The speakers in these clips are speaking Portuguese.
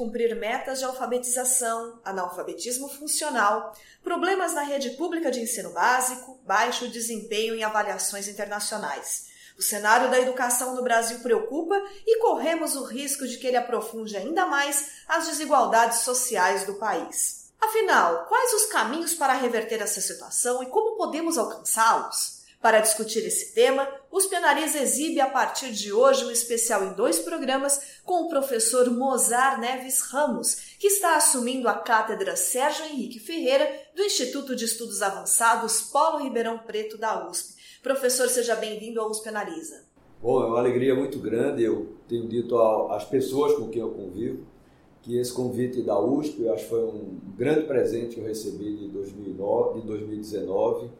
Cumprir metas de alfabetização, analfabetismo funcional problemas na rede pública de ensino básico, baixo desempenho em avaliações internacionais. O cenário da educação no Brasil preocupa e corremos o risco de que ele aprofunde ainda mais as desigualdades sociais do país. Afinal, quais os caminhos para reverter essa situação e como podemos alcançá-los? Para discutir esse tema, os Penariza exibe a partir de hoje um especial em dois programas com o professor Mozar Neves Ramos, que está assumindo a cátedra Sérgio Henrique Ferreira do Instituto de Estudos Avançados Paulo Ribeirão Preto da USP. Professor, seja bem-vindo ao USP. Bom, é uma alegria muito grande. Eu tenho dito às pessoas com quem eu convivo que esse convite da USP, eu acho que foi um grande presente que eu recebi de, 2009, de 2019 né?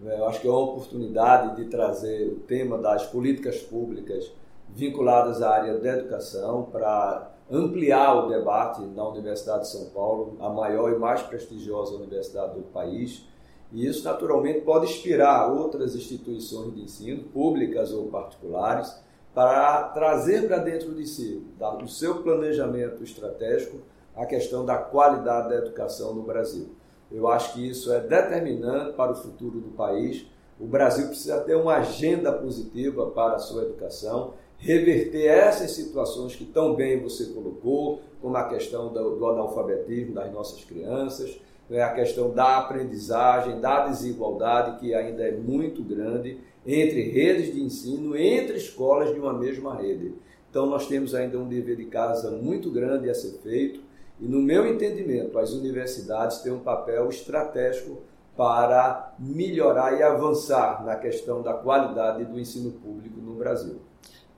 Eu acho que é uma oportunidade de trazer o tema das políticas públicas vinculadas à área da educação para ampliar o debate na Universidade de São Paulo, a maior e mais prestigiosa universidade do país. E isso, naturalmente, pode inspirar outras instituições de ensino, públicas ou particulares, para trazer para dentro de si, do seu planejamento estratégico, a questão da qualidade da educação no Brasil. Eu acho que isso é determinante para o futuro do país. O Brasil precisa ter uma agenda positiva para a sua educação, reverter essas situações que tão bem você colocou, como a questão do, do analfabetismo das nossas crianças, né, a questão da aprendizagem, da desigualdade, que ainda é muito grande entre redes de ensino, entre escolas de uma mesma rede. Então, nós temos ainda um dever de casa muito grande a ser feito e, no meu entendimento, as universidades têm um papel estratégico para melhorar e avançar na questão da qualidade do ensino público no Brasil.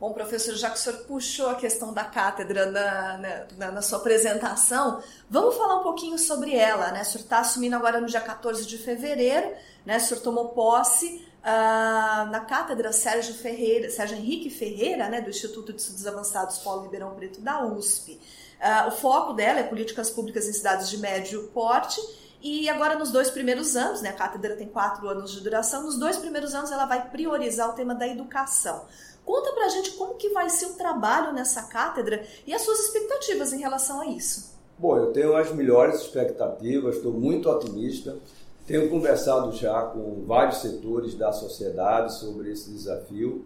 Bom, professor, já que o senhor puxou a questão da cátedra na, na, na, sua apresentação, vamos falar um pouquinho sobre ela. Né? O senhor está assumindo agora no dia 14 de fevereiro, né? o senhor tomou posse uh, na cátedra Sérgio, Ferreira, Sérgio Henrique Ferreira, né? do Instituto de Estudos Avançados Paulo Ribeirão Preto da USP. Uh, o foco dela é políticas públicas em cidades de médio porte. E agora, nos dois primeiros anos, né, a cátedra tem quatro anos de duração, nos dois primeiros anos ela vai priorizar o tema da educação. Conta pra gente como que vai ser o trabalho nessa cátedra e as suas expectativas em relação a isso. Bom, eu tenho as melhores expectativas, estou muito otimista. Tenho conversado já com vários setores da sociedade sobre esse desafio.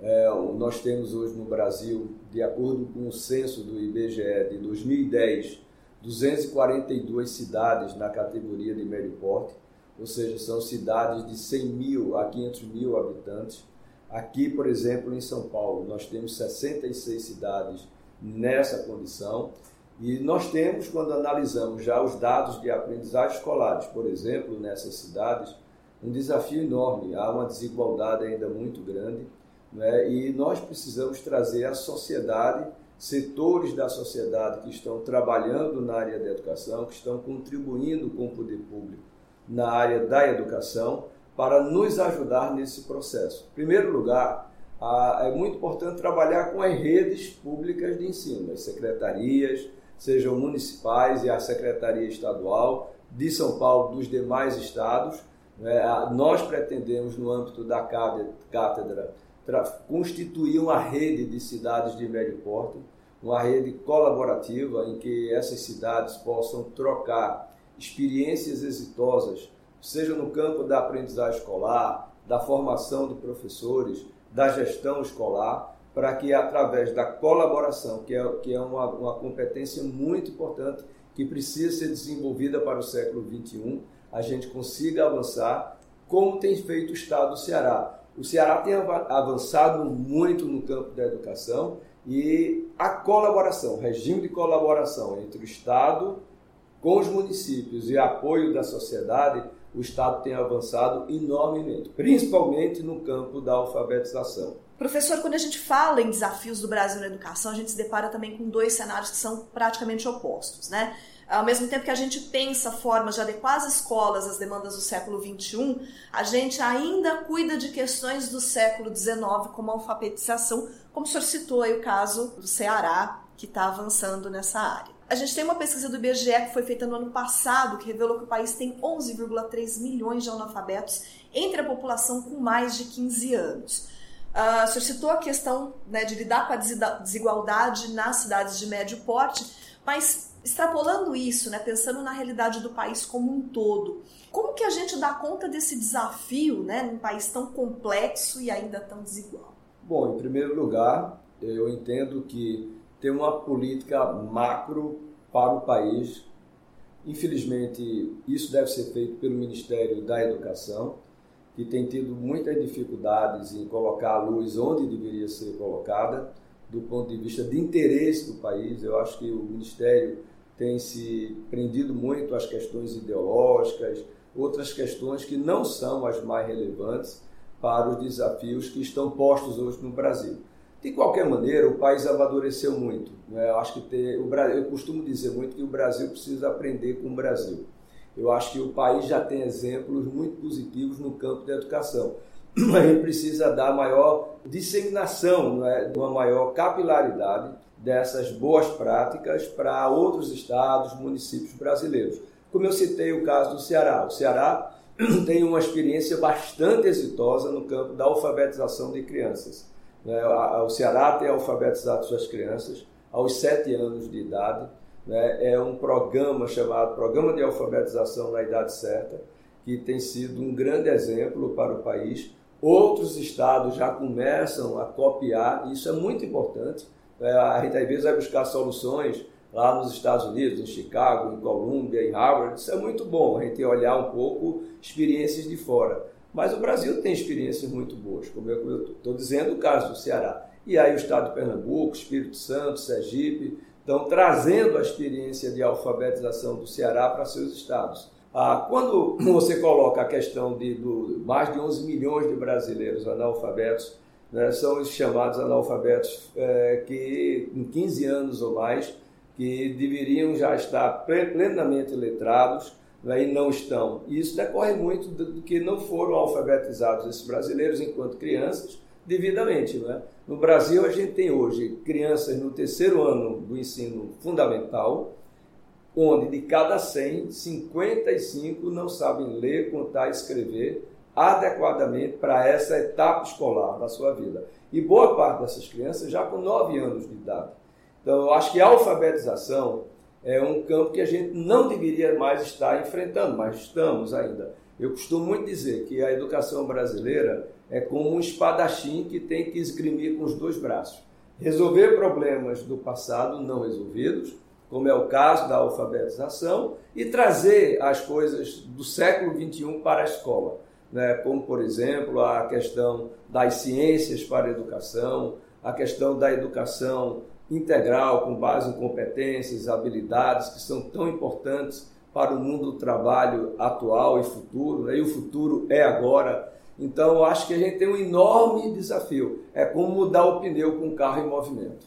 É, nós temos hoje no Brasil, de acordo com o censo do IBGE de 2010, 242 cidades na categoria de médio porte, ou seja, são cidades de 100 mil a 500 mil habitantes. Aqui, por exemplo, em São Paulo, nós temos 66 cidades nessa condição. E nós temos, quando analisamos já os dados de aprendizagem escolares, por exemplo, nessas cidades, um desafio enorme. Há uma desigualdade ainda muito grande né? E nós precisamos trazer à sociedade, setores da sociedade que estão trabalhando na área da educação, que estão contribuindo com o poder público na área da educação, para nos ajudar nesse processo. Em primeiro lugar, é muito importante trabalhar com as redes públicas de ensino, as secretarias, sejam municipais e a Secretaria Estadual de São Paulo, dos demais estados. Né? Nós pretendemos, no âmbito da cátedra, constituir uma rede de cidades de médio porte, uma rede colaborativa em que essas cidades possam trocar experiências exitosas, seja no campo da aprendizagem escolar, da formação de professores, da gestão escolar, para que através da colaboração, que é, que é uma, uma competência muito importante, que precisa ser desenvolvida para o século XXI, a gente consiga avançar, como tem feito o Estado do Ceará. O Ceará tem avançado muito no campo da educação e a colaboração, regime de colaboração entre o Estado com os municípios e apoio da sociedade, o Estado tem avançado enormemente, principalmente no campo da alfabetização. Professor, quando a gente fala em desafios do Brasil na educação, a gente se depara também com dois cenários que são praticamente opostos, né? Ao mesmo tempo que a gente pensa formas de adequar as escolas às demandas do século XXI, a gente ainda cuida de questões do século XIX, como a alfabetização, como o senhor citou aí o caso do Ceará, que está avançando nessa área. A gente tem uma pesquisa do IBGE que foi feita no ano passado que revelou que o país tem 11,3 milhões de analfabetos entre a população com mais de 15 anos. Uh, o senhor citou a questão né, de lidar com a desigualdade nas cidades de médio porte, mas extrapolando isso, né, pensando na realidade do país como um todo, como que a gente dá conta desse desafio né, num país tão complexo e ainda tão desigual? Bom, em primeiro lugar, eu entendo que ter uma política macro para o país. Infelizmente, isso deve ser feito pelo Ministério da Educação, que tem tido muitas dificuldades em colocar a luz onde deveria ser colocada, do ponto de vista de interesse do país. Eu acho que o Ministério tem se prendido muito às questões ideológicas, outras questões que não são as mais relevantes para os desafios que estão postos hoje no Brasil. De qualquer maneira, o país amadureceu muito. Né? Eu acho que ter, o, eu costumo dizer muito que o Brasil precisa aprender com o Brasil. Eu acho que o país já tem exemplos muito positivos no campo da educação. Mas gente precisa dar maior disseminação, né? uma maior capilaridade dessas boas práticas para outros estados, municípios brasileiros. Como eu citei o caso do Ceará. O Ceará tem uma experiência bastante exitosa no campo da alfabetização de crianças. Né? O Ceará tem alfabetizado suas crianças aos sete anos de idade. Né? É um programa chamado Programa de Alfabetização na Idade Certa, que tem sido um grande exemplo para o país. Outros estados já começam a copiar, e isso é muito importante. Né? A gente às vezes vai buscar soluções lá nos Estados Unidos, em Chicago, em Colômbia, em Harvard. Isso é muito bom, a gente olhar um pouco experiências de fora. Mas o Brasil tem experiências muito boas, como eu estou dizendo, o caso do Ceará. E aí o estado de Pernambuco, Espírito Santo, Sergipe, estão trazendo a experiência de alfabetização do Ceará para seus estados. Ah, quando você coloca a questão de do, mais de 11 milhões de brasileiros analfabetos, né, são os chamados analfabetos é, que em 15 anos ou mais, que deveriam já estar plenamente letrados, né, e não estão. E isso decorre muito do que não foram alfabetizados esses brasileiros enquanto crianças devidamente. Né? No Brasil, a gente tem hoje crianças no terceiro ano do ensino fundamental, onde de cada 100, 55 não sabem ler, contar e escrever adequadamente para essa etapa escolar da sua vida. E boa parte dessas crianças já com 9 anos de idade. Então, eu acho que a alfabetização é um campo que a gente não deveria mais estar enfrentando, mas estamos ainda. Eu costumo muito dizer que a educação brasileira é como um espadachim que tem que esgrimir com os dois braços. Resolver problemas do passado não resolvidos, como é o caso da alfabetização, e trazer as coisas do século XXI para a escola, né? como, por exemplo, a questão das ciências para a educação, a questão da educação integral, com base em competências, habilidades que são tão importantes para o mundo do trabalho atual e futuro, né? e o futuro é agora. Então, acho que a gente tem um enorme desafio. É como mudar o pneu com um carro em movimento.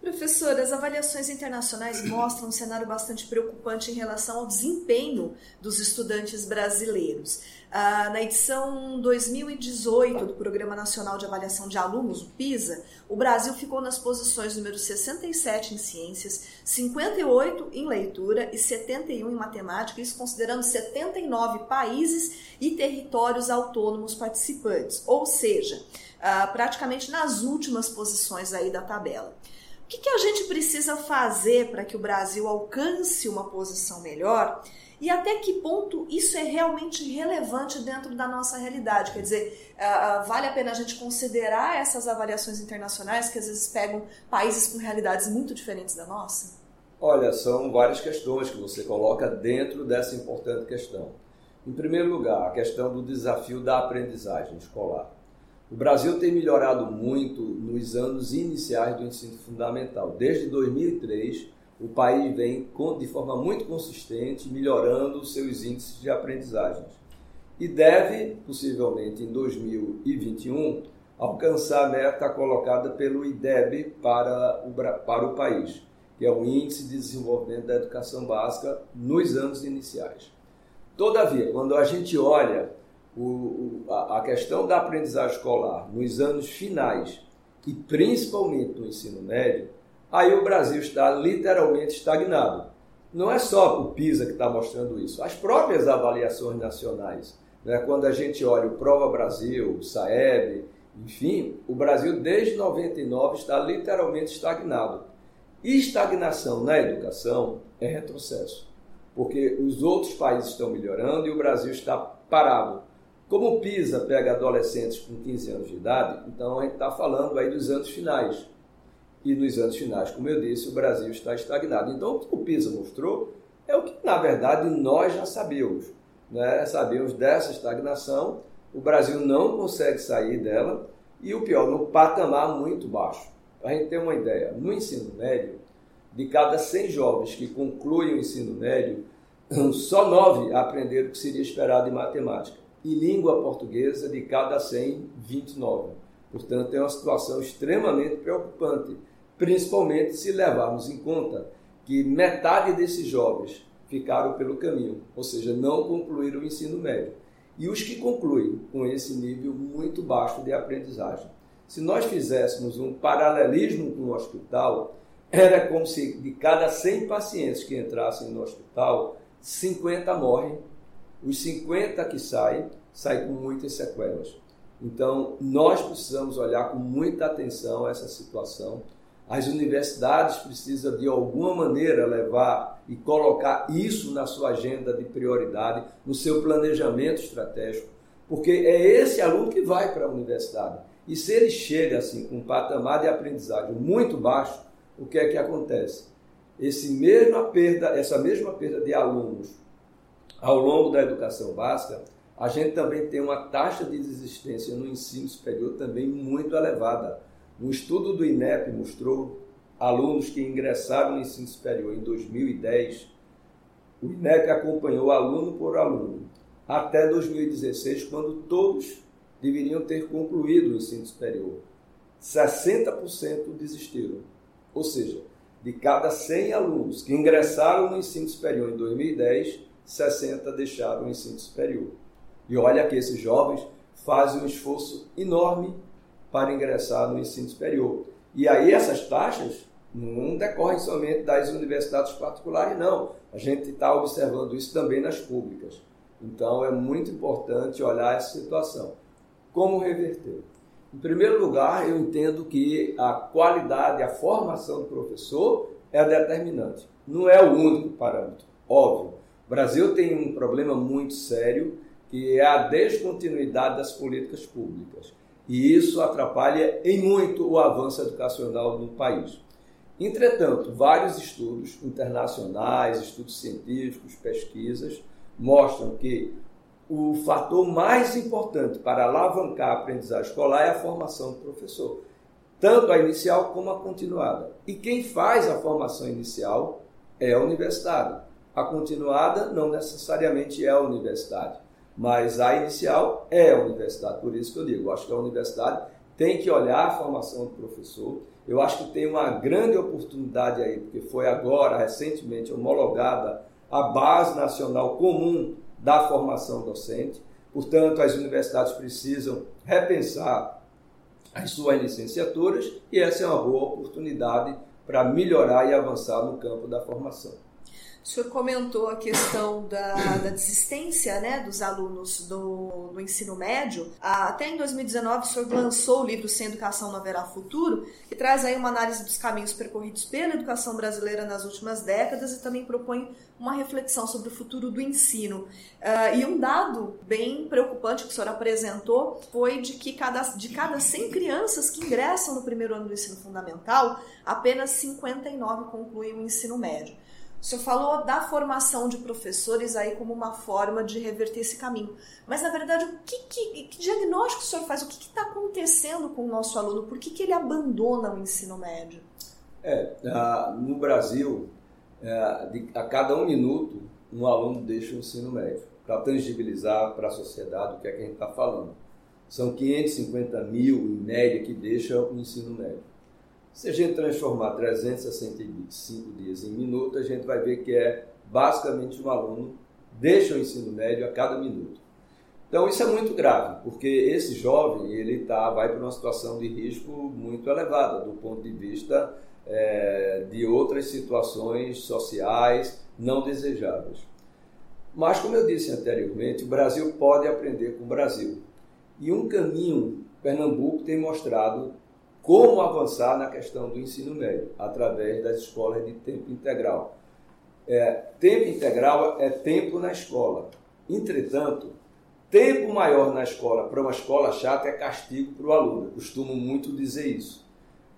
Professor, as avaliações internacionais mostram um cenário bastante preocupante em relação ao desempenho dos estudantes brasileiros. Ah, na edição 2018 do Programa Nacional de Avaliação de Alunos, o PISA, o Brasil ficou nas posições número 67 em ciências, 58 em leitura e 71 em matemática, isso considerando 79 países e territórios autônomos participantes, ou seja, ah, praticamente nas últimas posições aí da tabela que, que a gente precisa fazer para que o Brasil alcance uma posição melhor? E até que ponto isso é realmente relevante dentro da nossa realidade? Quer dizer, uh, vale a pena a gente considerar essas avaliações internacionais que às vezes pegam países com realidades muito diferentes da nossa? Olha, são várias questões que você coloca dentro dessa importante questão. Em primeiro lugar, a questão do desafio da aprendizagem escolar. O Brasil tem melhorado muito nos anos iniciais do ensino fundamental. Desde 2003, o país vem de forma muito consistente melhorando seus índices de aprendizagens. E deve, possivelmente em 2021, alcançar a meta colocada pelo IDEB para o, para o país, que é o Índice de Desenvolvimento da Educação Básica nos anos iniciais. Todavia, quando a gente olha o, a, a questão da aprendizagem escolar nos anos finais e principalmente no ensino médio, aí o Brasil está literalmente estagnado. Não é só o PISA que está mostrando isso, as próprias avaliações nacionais. Né? Quando a gente olha o Prova Brasil, o SAEB, enfim, o Brasil desde 99 está literalmente estagnado. E estagnação na educação é retrocesso, porque os outros países estão melhorando e o Brasil está parado. Como o PISA pega adolescentes com 15 anos de idade, então a gente está falando aí dos anos finais. E nos anos finais, como eu disse, o Brasil está estagnado. Então, o que o PISA mostrou é o que, na verdade, nós já sabíamos. Né? Sabíamos dessa estagnação, o Brasil não consegue sair dela, e o pior, no patamar muito baixo. Para a gente ter uma ideia, no ensino médio, de cada 100 jovens que concluem o ensino médio, só 9 aprenderam o que seria esperado em matemática e língua portuguesa de cada 100, 29. Portanto, é uma situação extremamente preocupante, principalmente se levarmos em conta que metade desses jovens ficaram pelo caminho, ou seja, não concluíram o ensino médio. E os que concluem com esse nível muito baixo de aprendizagem. Se nós fizéssemos um paralelismo com o hospital, era como se de cada 100 pacientes que entrassem no hospital, 50 morrem os 50 que saem, saem com muitas sequelas. Então, nós precisamos olhar com muita atenção essa situação. As universidades precisam, de alguma maneira, levar e colocar isso na sua agenda de prioridade, no seu planejamento estratégico, porque é esse aluno que vai para a universidade. E se ele chega assim com um patamar de aprendizagem muito baixo, o que é que acontece? Esse mesma perda, essa mesma perda de alunos ao longo da educação básica, a gente também tem uma taxa de desistência no ensino superior também muito elevada. Um estudo do INEP mostrou alunos que ingressaram no ensino superior em 2010, o INEP acompanhou aluno por aluno até 2016, quando todos deveriam ter concluído o ensino superior. 60% desistiram. Ou seja, de cada 100 alunos que ingressaram no ensino superior em 2010, 60 deixaram o ensino superior. E olha que esses jovens fazem um esforço enorme para ingressar no ensino superior. E aí essas taxas não decorrem somente das universidades particulares, não. A gente está observando isso também nas públicas. Então é muito importante olhar essa situação. Como reverter? Em primeiro lugar, eu entendo que a qualidade, a formação do professor é determinante. Não é o único parâmetro, óbvio. Brasil tem um problema muito sério, que é a descontinuidade das políticas públicas. E isso atrapalha em muito o avanço educacional no país. Entretanto, vários estudos internacionais, estudos científicos, pesquisas, mostram que o fator mais importante para alavancar a aprendizagem escolar é a formação do professor, tanto a inicial como a continuada. E quem faz a formação inicial é a universidade. A continuada não necessariamente é a universidade, mas a inicial é a universidade. Por isso que eu digo, eu acho que a universidade tem que olhar a formação do professor. Eu acho que tem uma grande oportunidade aí, porque foi agora, recentemente, homologada a Base Nacional Comum da Formação Docente. Portanto, as universidades precisam repensar as suas licenciaturas e essa é uma boa oportunidade para melhorar e avançar no campo da formação. O senhor comentou a questão da, da desistência né, dos alunos do, do, ensino médio. Até em 2019, o senhor lançou o livro Sem Educação Não Haverá Futuro, que traz aí uma análise dos caminhos percorridos pela educação brasileira nas últimas décadas e também propõe uma reflexão sobre o futuro do ensino. Uh, e um dado bem preocupante que o senhor apresentou foi de que cada, de cada 100 crianças que ingressam no primeiro ano do ensino fundamental, apenas 59 concluem o ensino médio. O senhor falou da formação de professores aí como uma forma de reverter esse caminho. Mas, na verdade, o que, que, que diagnóstico o senhor faz? O que está acontecendo com o nosso aluno? Por que, que ele abandona o ensino médio? É, no Brasil, é, a cada um minuto, um aluno deixa o ensino médio, para tangibilizar para a sociedade o que é que a gente está falando. São 550 mil, em média, que deixam o ensino médio. Se a gente transformar 365 dias em minutos, a gente vai ver que é basicamente um aluno deixa o ensino médio a cada minuto. Então isso é muito grave, porque esse jovem ele tá, vai para uma situação de risco muito elevada do ponto de vista é, de outras situações sociais não desejáveis. Mas, como eu disse anteriormente, o Brasil pode aprender com o Brasil. E um caminho, Pernambuco tem mostrado como avançar na questão do ensino médio, através das escolas de tempo integral. É, tempo integral é tempo na escola. Entretanto, tempo maior na escola para uma escola chata é castigo para o aluno. Eu costumo muito dizer isso.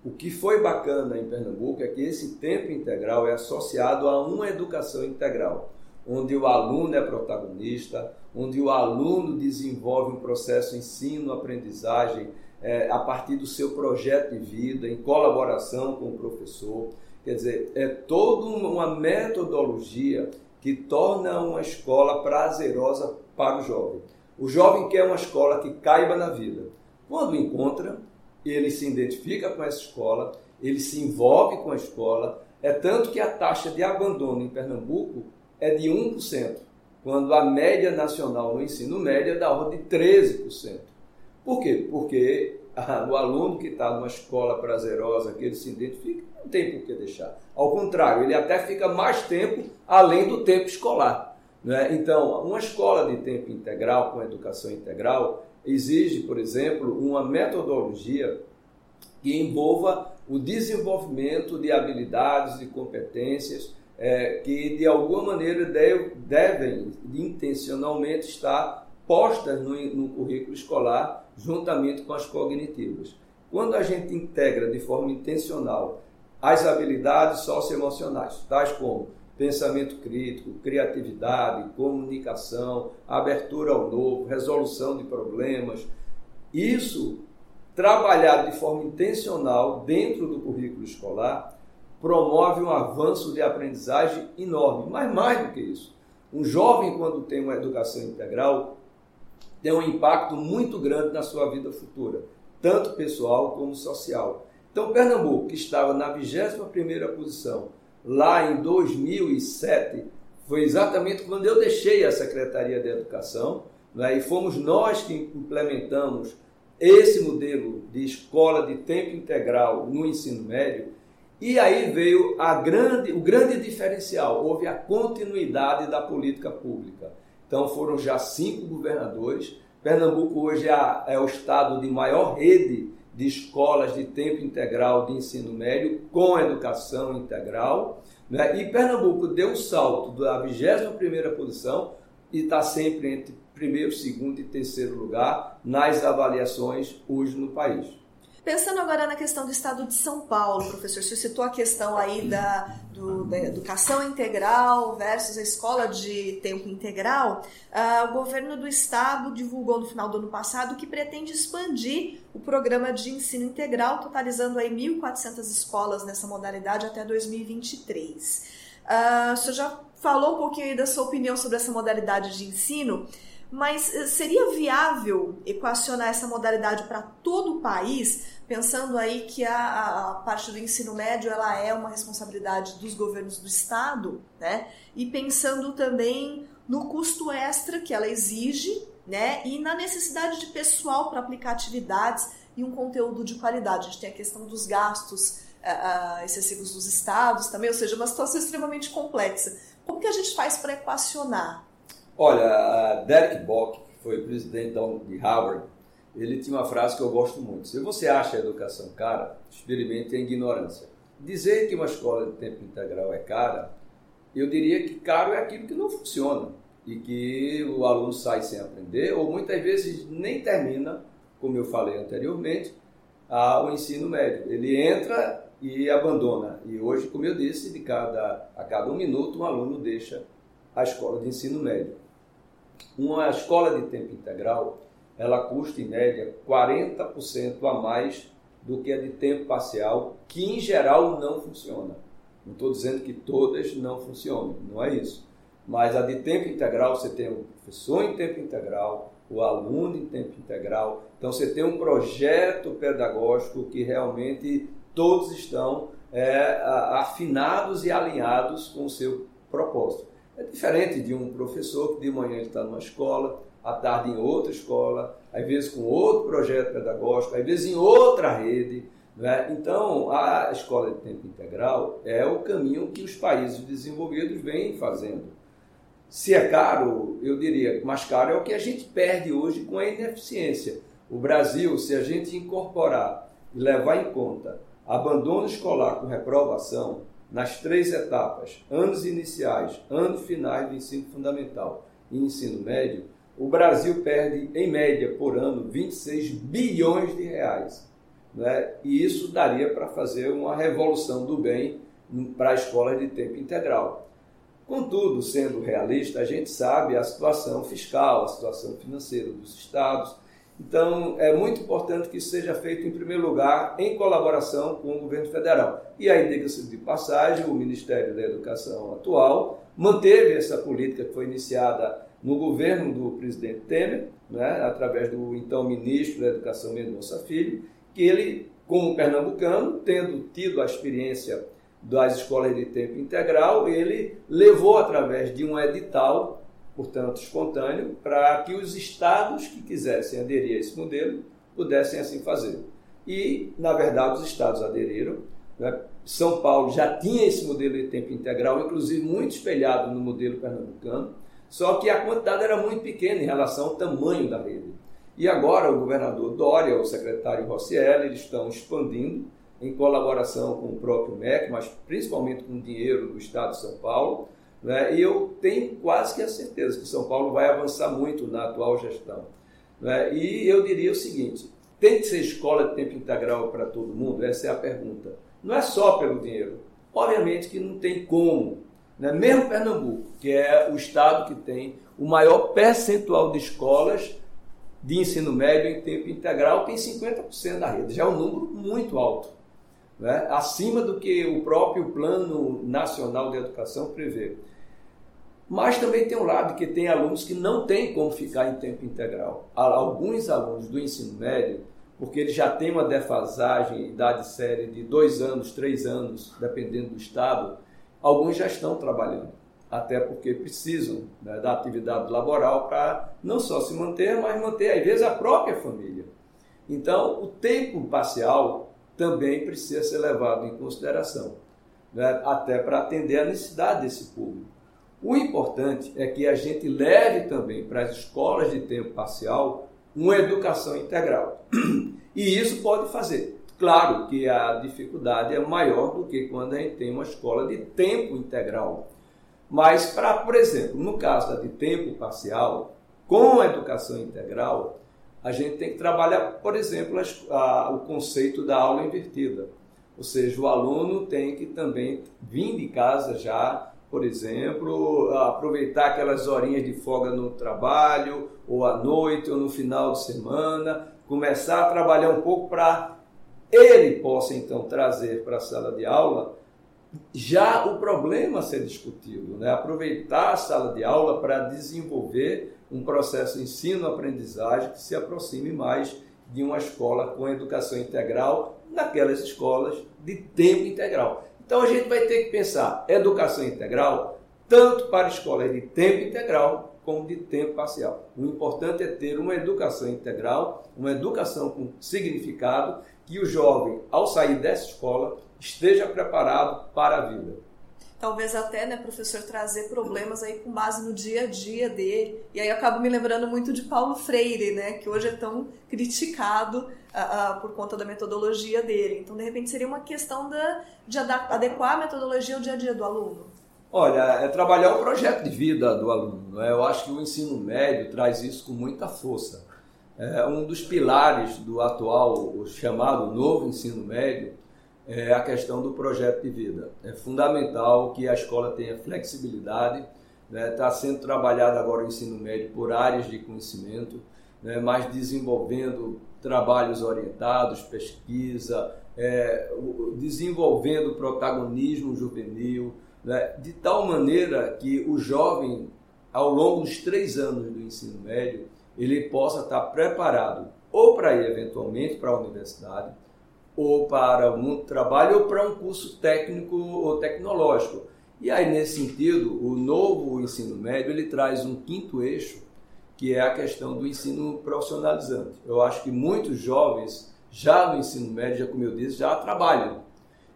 O que foi bacana em Pernambuco é que esse tempo integral é associado a uma educação integral onde o aluno é protagonista, onde o aluno desenvolve um processo ensino-aprendizagem é, a partir do seu projeto de vida, em colaboração com o professor. Quer dizer, é toda uma metodologia que torna uma escola prazerosa para o jovem. O jovem quer uma escola que caiba na vida. Quando encontra, ele se identifica com essa escola, ele se envolve com a escola. É tanto que a taxa de abandono em Pernambuco é de 1%, quando a média nacional no ensino médio é da ordem de 13%. Por quê? Porque o aluno que está numa escola prazerosa, que ele se identifica, não tem por que deixar. Ao contrário, ele até fica mais tempo além do tempo escolar. Né? Então, uma escola de tempo integral, com educação integral, exige, por exemplo, uma metodologia que envolva o desenvolvimento de habilidades e competências é, que de alguma maneira deve, devem intencionalmente estar postas no, no currículo escolar juntamente com as cognitivas. Quando a gente integra de forma intencional as habilidades socioemocionais, tais como pensamento crítico, criatividade, comunicação, abertura ao novo, resolução de problemas, isso trabalhado de forma intencional dentro do currículo escolar promove um avanço de aprendizagem enorme. Mas mais do que isso, um jovem, quando tem uma educação integral, tem um impacto muito grande na sua vida futura, tanto pessoal como social. Então, Pernambuco, que estava na 21ª posição lá em 2007, foi exatamente quando eu deixei a Secretaria de Educação, né, e fomos nós que implementamos esse modelo de escola de tempo integral no ensino médio, e aí veio a grande, o grande diferencial, houve a continuidade da política pública. Então foram já cinco governadores. Pernambuco hoje é, é o estado de maior rede de escolas de tempo integral de ensino médio com educação integral. Né? E Pernambuco deu um salto da 21ª posição e está sempre entre primeiro, segundo e terceiro lugar nas avaliações hoje no país. Pensando agora na questão do estado de São Paulo, professor, você citou a questão aí da, do, da educação integral versus a escola de tempo integral. Uh, o governo do estado divulgou no final do ano passado que pretende expandir o programa de ensino integral, totalizando aí 1.400 escolas nessa modalidade até 2023. Uh, ah, o senhor já falou um pouquinho aí da sua opinião sobre essa modalidade de ensino. Mas eh, seria viável equacionar essa modalidade para todo o país, pensando aí que a, a, parte do ensino médio ela é uma responsabilidade dos governos do estado, né? E pensando também no custo extra que ela exige, né? E na necessidade de pessoal para aplicar atividades e um conteúdo de qualidade. A gente tem a questão dos gastos uh, excessivos dos estados também, ou seja, uma situação extremamente complexa. Como que a gente faz para equacionar Olha, Derek Bock, que foi presidente de Harvard, ele tinha uma frase que eu gosto muito. Se você acha a educação cara, experimente a ignorância. Dizer que uma escola de tempo integral é cara, eu diria que caro é aquilo que não funciona e que o aluno sai sem aprender ou muitas vezes nem termina, como eu falei anteriormente, o ensino médio. Ele entra e abandona. E hoje, como eu disse, de cada, a cada um minuto um aluno deixa a escola de ensino médio. Uma escola de tempo integral, ela custa em média 40% a mais do que a de tempo parcial, que em geral não funciona. Não estou dizendo que todas não funcionam, não é isso. Mas a de tempo integral, você tem o professor em tempo integral, o aluno em tempo integral. Então você tem um projeto pedagógico que realmente todos estão é, afinados e alinhados com o seu propósito. É diferente de um professor que de manhã está numa escola, à tarde em outra escola, às vezes com outro projeto pedagógico, às vezes em outra rede. Né? Então, a escola de tempo integral é o caminho que os países desenvolvidos vêm fazendo. Se é caro, eu diria que mais caro é o que a gente perde hoje com a ineficiência. O Brasil, se a gente incorporar e levar em conta abandono escolar com reprovação nas três etapas, anos iniciais, anos finais do ensino fundamental e ensino médio, o Brasil perde, em média, por ano, 26 bilhões de reais. Né? E isso daria para fazer uma revolução do bem para a escola de tempo integral. Contudo, sendo realista, a gente sabe a situação fiscal, a situação financeira dos estados. Então, é muito importante que isso seja feito, em primeiro lugar, em colaboração com o governo federal. E aí, diga-se de passagem, o Ministério da Educação atual manteve essa política que foi iniciada no governo do presidente Temer, né, através do então ministro da Educação Mendonça Filho, que ele, como pernambucano, tendo tido a experiência das escolas de tempo integral, ele levou através de um edital, portanto espontâneo, para que os estados que quisessem aderir a esse modelo pudessem assim fazer. E, na verdade, os estados aderiram. Né? São Paulo já tinha esse modelo de tempo integral, inclusive muito espelhado no modelo pernambucano, só que a quantidade era muito pequena em relação ao tamanho da rede. E agora o governador Dória, o secretário Rossielli, eles estão expandindo em colaboração com o próprio MEC, mas principalmente com o dinheiro do Estado de São Paulo. Né? E eu tenho quase que a certeza que São Paulo vai avançar muito na atual gestão. Né? E eu diria o seguinte: tem que ser escola de tempo integral para todo mundo? Essa é a pergunta. Não é só pelo dinheiro. Obviamente que não tem como. Né? Mesmo Pernambuco, que é o estado que tem o maior percentual de escolas de ensino médio em tempo integral tem 50% da rede, já é um número muito alto, né? acima do que o próprio Plano Nacional de Educação prevê. Mas também tem um lado que tem alunos que não têm como ficar em tempo integral. Alguns alunos do ensino médio, porque eles já têm uma defasagem, idade séria de dois anos, três anos, dependendo do estado, alguns já estão trabalhando até porque precisam né, da atividade laboral para não só se manter, mas manter, às vezes, a própria família. Então, o tempo parcial também precisa ser levado em consideração, né, até para atender a necessidade desse público. O importante é que a gente leve também para as escolas de tempo parcial uma educação integral. E isso pode fazer. Claro que a dificuldade é maior do que quando a gente tem uma escola de tempo integral mas, para, por exemplo, no caso da de tempo parcial, com a educação integral, a gente tem que trabalhar, por exemplo, a, o conceito da aula invertida. Ou seja, o aluno tem que também vir de casa já, por exemplo, aproveitar aquelas horinhas de folga no trabalho, ou à noite, ou no final de semana, começar a trabalhar um pouco para ele possa então trazer para a sala de aula já o problema a ser discutido, né? aproveitar a sala de aula para desenvolver um processo ensino-aprendizagem que se aproxime mais de uma escola com educação integral naquelas escolas de tempo integral. Então a gente vai ter que pensar educação integral tanto para escolas de tempo integral como de tempo parcial. O importante é ter uma educação integral, uma educação com significado, que o jovem, ao sair dessa escola, esteja preparado para a vida. Talvez até, né, professor, trazer problemas aí com base no dia a dia dele. E aí eu acabo me lembrando muito de Paulo Freire, né, que hoje é tão criticado uh, uh, por conta da metodologia dele. Então, de repente, seria uma questão da, de adequar a metodologia ao dia a dia do aluno. Olha, é trabalhar o projeto de vida do aluno. Né? Eu acho que o ensino médio traz isso com muita força. É um dos pilares do atual, chamado novo ensino médio, é a questão do projeto de vida. É fundamental que a escola tenha flexibilidade. Está né? Tá sendo trabalhado agora o ensino médio por áreas de conhecimento, né? mas desenvolvendo trabalhos orientados, pesquisa, é, desenvolvendo protagonismo juvenil, né? de tal maneira que o jovem, ao longo dos três anos do ensino médio, ele possa estar preparado ou para ir eventualmente para a universidade, ou para do trabalho ou para um curso técnico ou tecnológico. E aí, nesse sentido, o novo ensino médio ele traz um quinto eixo, que é a questão do ensino profissionalizante. Eu acho que muitos jovens, já no ensino médio, já como eu disse, já trabalham.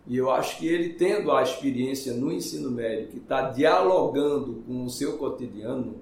E eu acho que ele tendo a experiência no ensino médio, que está dialogando com o seu cotidiano,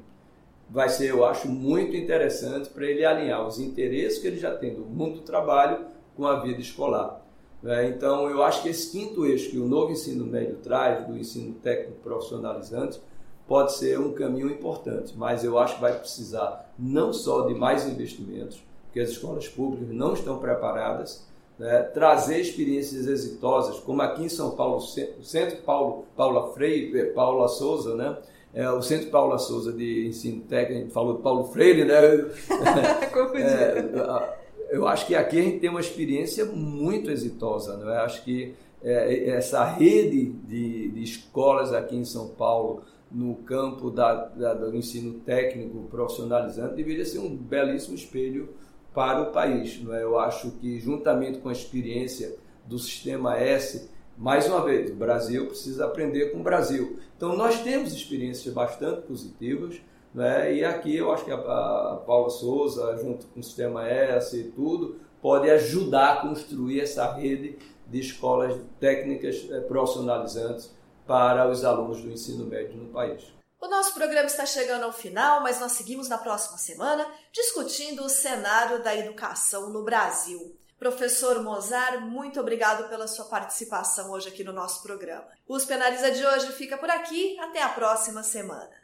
vai ser, eu acho, muito interessante para ele alinhar os interesses que ele já tem do mundo do trabalho com a vida escolar. Né? Então, eu acho que esse quinto eixo que o novo ensino médio traz, do ensino técnico profissionalizante, pode ser um caminho importante, mas eu acho que vai precisar não só de mais investimentos, porque as escolas públicas não estão preparadas, né? trazer experiências exitosas, como aqui em São Paulo, o Centro Paulo, Paula Freire, eh, Paula Souza, né? É, o Centro Paula Souza de Ensino Técnico, falou de Paulo Freire, né? é, eu acho que aqui a gente tem uma experiência muito exitosa, não é? Acho que é, essa rede de, de, escolas aqui em São Paulo, no campo da, da, do ensino técnico profissionalizante, deveria ser um belíssimo espelho para o país. Não é? Eu acho que, juntamente com a experiência do Sistema S, mais uma vez, o Brasil precisa aprender com o Brasil. Então, nós temos experiências bastante positivas né? E aqui eu acho que a, a Paula Souza, junto com o Sistema S e tudo, pode ajudar a construir essa rede de escolas técnicas eh, profissionalizantes para os alunos do ensino médio no país. O nosso programa está chegando ao final, mas nós seguimos na próxima semana discutindo o cenário da educação no Brasil. Professor Mozart, muito obrigado pela sua participação hoje aqui no nosso programa. O Penaliza de hoje fica por aqui. Até a próxima semana.